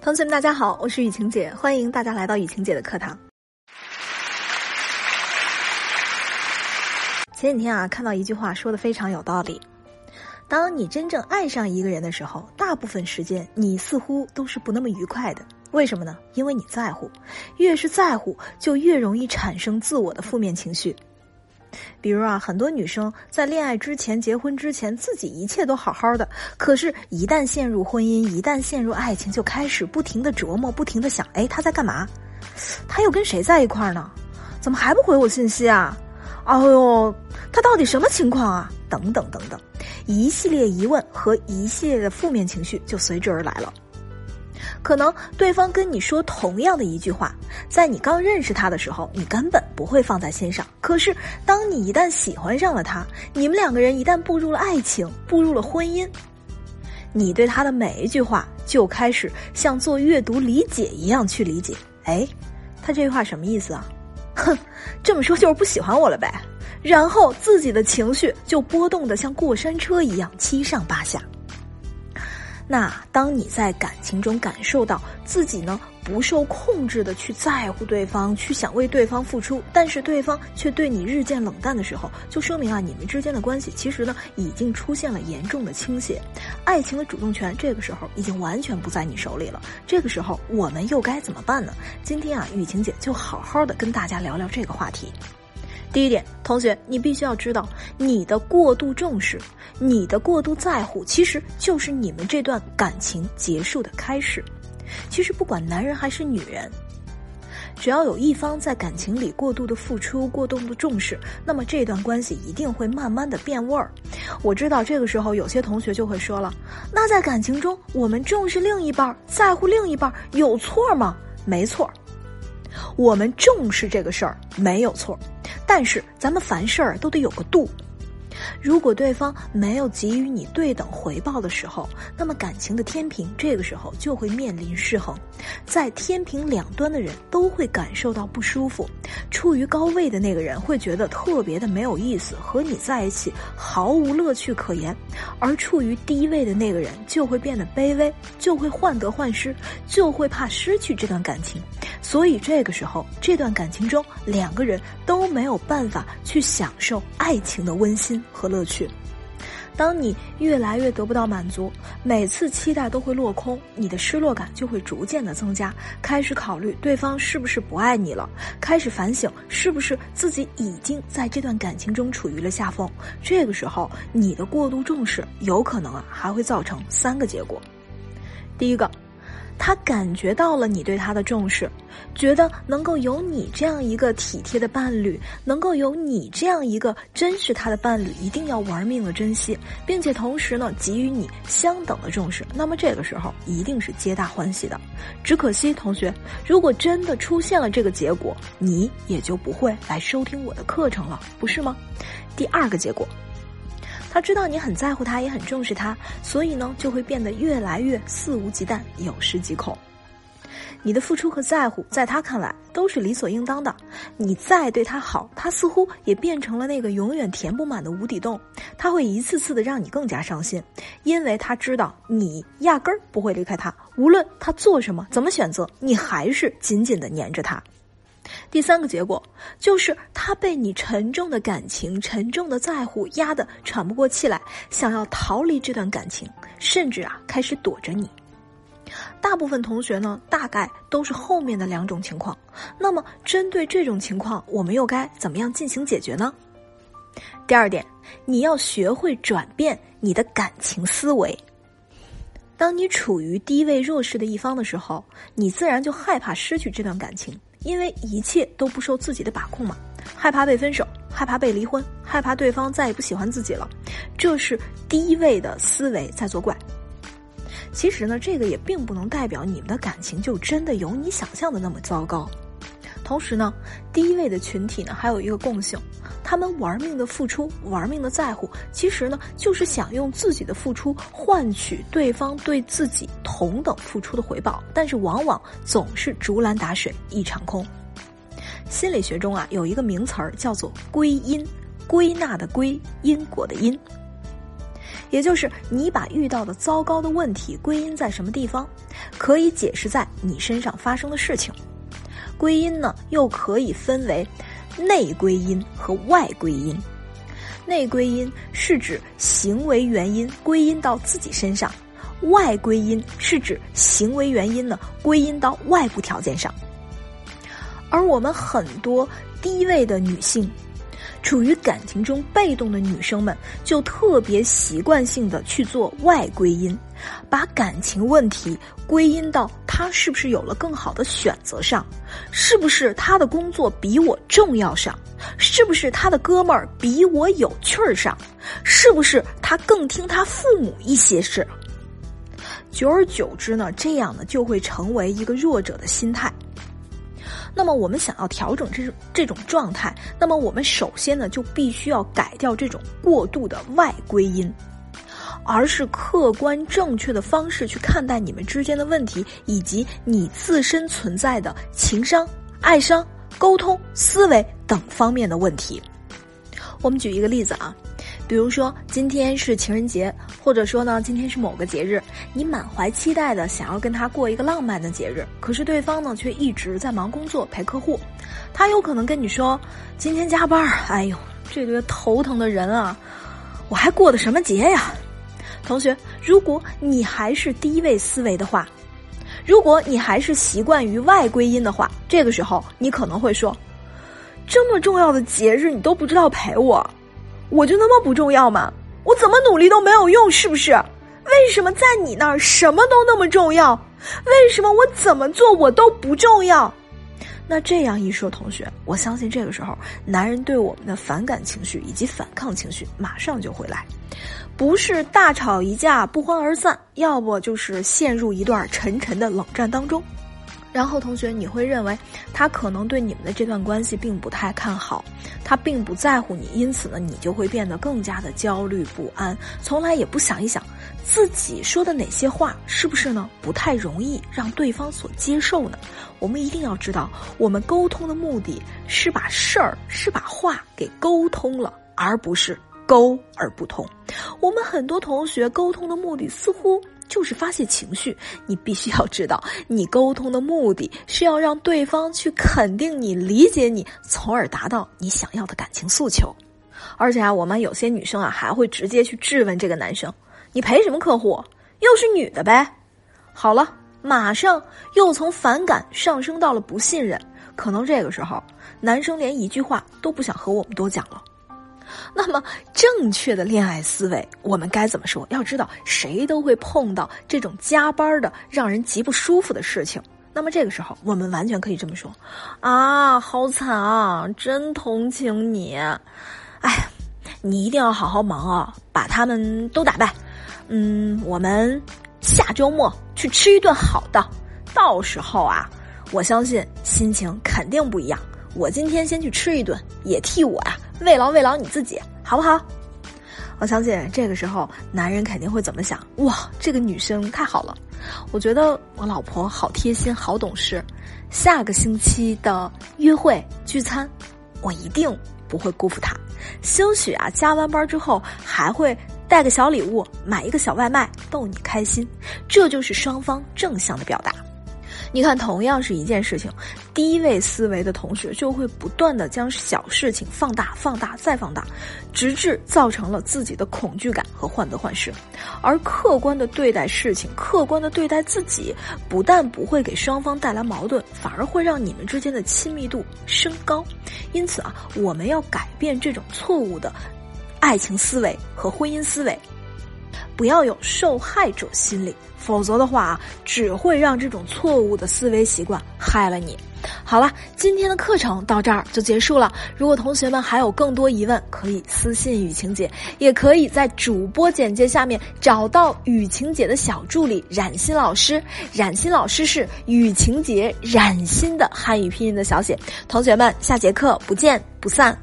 同学们，大家好，我是雨晴姐，欢迎大家来到雨晴姐的课堂。前几天啊，看到一句话说的非常有道理：当你真正爱上一个人的时候，大部分时间你似乎都是不那么愉快的。为什么呢？因为你在乎，越是在乎，就越容易产生自我的负面情绪。比如啊，很多女生在恋爱之前、结婚之前，自己一切都好好的，可是，一旦陷入婚姻，一旦陷入爱情，就开始不停的琢磨，不停的想：哎，他在干嘛？他又跟谁在一块儿呢？怎么还不回我信息啊？哎呦，他到底什么情况啊？等等等等，一系列疑问和一系列的负面情绪就随之而来了。可能对方跟你说同样的一句话，在你刚认识他的时候，你根本不会放在心上。可是，当你一旦喜欢上了他，你们两个人一旦步入了爱情，步入了婚姻，你对他的每一句话就开始像做阅读理解一样去理解。哎，他这句话什么意思啊？哼，这么说就是不喜欢我了呗。然后自己的情绪就波动的像过山车一样七上八下。那当你在感情中感受到自己呢不受控制的去在乎对方，去想为对方付出，但是对方却对你日渐冷淡的时候，就说明啊你们之间的关系其实呢已经出现了严重的倾斜，爱情的主动权这个时候已经完全不在你手里了。这个时候我们又该怎么办呢？今天啊雨晴姐就好好的跟大家聊聊这个话题。第一点，同学，你必须要知道，你的过度重视，你的过度在乎，其实就是你们这段感情结束的开始。其实不管男人还是女人，只要有一方在感情里过度的付出、过度的重视，那么这段关系一定会慢慢的变味儿。我知道这个时候有些同学就会说了，那在感情中我们重视另一半，在乎另一半，有错吗？没错，我们重视这个事儿没有错。但是，咱们凡事儿都得有个度。如果对方没有给予你对等回报的时候，那么感情的天平这个时候就会面临失衡，在天平两端的人都会感受到不舒服。处于高位的那个人会觉得特别的没有意思，和你在一起毫无乐趣可言；而处于低位的那个人就会变得卑微，就会患得患失，就会怕失去这段感情。所以这个时候，这段感情中两个人都没有办法去享受爱情的温馨。和乐趣。当你越来越得不到满足，每次期待都会落空，你的失落感就会逐渐的增加，开始考虑对方是不是不爱你了，开始反省是不是自己已经在这段感情中处于了下风。这个时候，你的过度重视有可能啊还会造成三个结果。第一个。他感觉到了你对他的重视，觉得能够有你这样一个体贴的伴侣，能够有你这样一个珍视他的伴侣，一定要玩命的珍惜，并且同时呢给予你相等的重视。那么这个时候一定是皆大欢喜的。只可惜同学，如果真的出现了这个结果，你也就不会来收听我的课程了，不是吗？第二个结果。他知道你很在乎他，也很重视他，所以呢，就会变得越来越肆无忌惮、有恃极恐。你的付出和在乎，在他看来都是理所应当的。你再对他好，他似乎也变成了那个永远填不满的无底洞。他会一次次的让你更加伤心，因为他知道你压根儿不会离开他，无论他做什么、怎么选择，你还是紧紧的粘着他。第三个结果就是他被你沉重的感情、沉重的在乎压得喘不过气来，想要逃离这段感情，甚至啊开始躲着你。大部分同学呢，大概都是后面的两种情况。那么针对这种情况，我们又该怎么样进行解决呢？第二点，你要学会转变你的感情思维。当你处于低位弱势的一方的时候，你自然就害怕失去这段感情。因为一切都不受自己的把控嘛，害怕被分手，害怕被离婚，害怕对方再也不喜欢自己了，这是低位的思维在作怪。其实呢，这个也并不能代表你们的感情就真的有你想象的那么糟糕。同时呢，低位的群体呢还有一个共性，他们玩命的付出，玩命的在乎，其实呢就是想用自己的付出换取对方对自己同等付出的回报，但是往往总是竹篮打水一场空。心理学中啊有一个名词儿叫做归因，归纳的归，因果的因。也就是你把遇到的糟糕的问题归因在什么地方，可以解释在你身上发生的事情。归因呢，又可以分为内归因和外归因。内归因是指行为原因归因到自己身上，外归因是指行为原因呢归因到外部条件上。而我们很多低位的女性。处于感情中被动的女生们，就特别习惯性的去做外归因，把感情问题归因到他是不是有了更好的选择上，是不是他的工作比我重要上，是不是他的哥们儿比我有趣儿上，是不是他更听他父母一些事。久而久之呢，这样呢就会成为一个弱者的心态。那么我们想要调整这种这种状态，那么我们首先呢就必须要改掉这种过度的外归因，而是客观正确的方式去看待你们之间的问题，以及你自身存在的情商、爱商、沟通、思维等方面的问题。我们举一个例子啊。比如说，今天是情人节，或者说呢，今天是某个节日，你满怀期待的想要跟他过一个浪漫的节日，可是对方呢却一直在忙工作陪客户，他有可能跟你说，今天加班哎呦，这个头疼的人啊，我还过的什么节呀？同学，如果你还是低位思维的话，如果你还是习惯于外归因的话，这个时候你可能会说，这么重要的节日你都不知道陪我。我就那么不重要吗？我怎么努力都没有用，是不是？为什么在你那儿什么都那么重要？为什么我怎么做我都不重要？那这样一说，同学，我相信这个时候，男人对我们的反感情绪以及反抗情绪马上就会来，不是大吵一架不欢而散，要不就是陷入一段沉沉的冷战当中。然后，同学，你会认为他可能对你们的这段关系并不太看好，他并不在乎你，因此呢，你就会变得更加的焦虑不安，从来也不想一想自己说的哪些话是不是呢不太容易让对方所接受呢？我们一定要知道，我们沟通的目的是把事儿是把话给沟通了，而不是沟而不通。我们很多同学沟通的目的似乎。就是发泄情绪，你必须要知道，你沟通的目的是要让对方去肯定你、理解你，从而达到你想要的感情诉求。而且啊，我们有些女生啊，还会直接去质问这个男生：“你陪什么客户？又是女的呗？”好了，马上又从反感上升到了不信任，可能这个时候，男生连一句话都不想和我们多讲了。那么，正确的恋爱思维，我们该怎么说？要知道，谁都会碰到这种加班的让人极不舒服的事情。那么这个时候，我们完全可以这么说：啊，好惨啊，真同情你！哎，你一定要好好忙啊，把他们都打败。嗯，我们下周末去吃一顿好的，到时候啊，我相信心情肯定不一样。我今天先去吃一顿，也替我呀。慰劳慰劳你自己，好不好？我相信这个时候男人肯定会怎么想？哇，这个女生太好了！我觉得我老婆好贴心，好懂事。下个星期的约会聚餐，我一定不会辜负她。兴许啊，加完班之后还会带个小礼物，买一个小外卖逗你开心。这就是双方正向的表达。你看，同样是一件事情，低位思维的同学就会不断的将小事情放大、放大再放大，直至造成了自己的恐惧感和患得患失。而客观的对待事情，客观的对待自己，不但不会给双方带来矛盾，反而会让你们之间的亲密度升高。因此啊，我们要改变这种错误的爱情思维和婚姻思维。不要有受害者心理，否则的话啊，只会让这种错误的思维习惯害了你。好了，今天的课程到这儿就结束了。如果同学们还有更多疑问，可以私信雨晴姐，也可以在主播简介下面找到雨晴姐的小助理冉欣老师。冉欣老师是雨晴姐冉欣的汉语拼音的小写。同学们，下节课不见不散。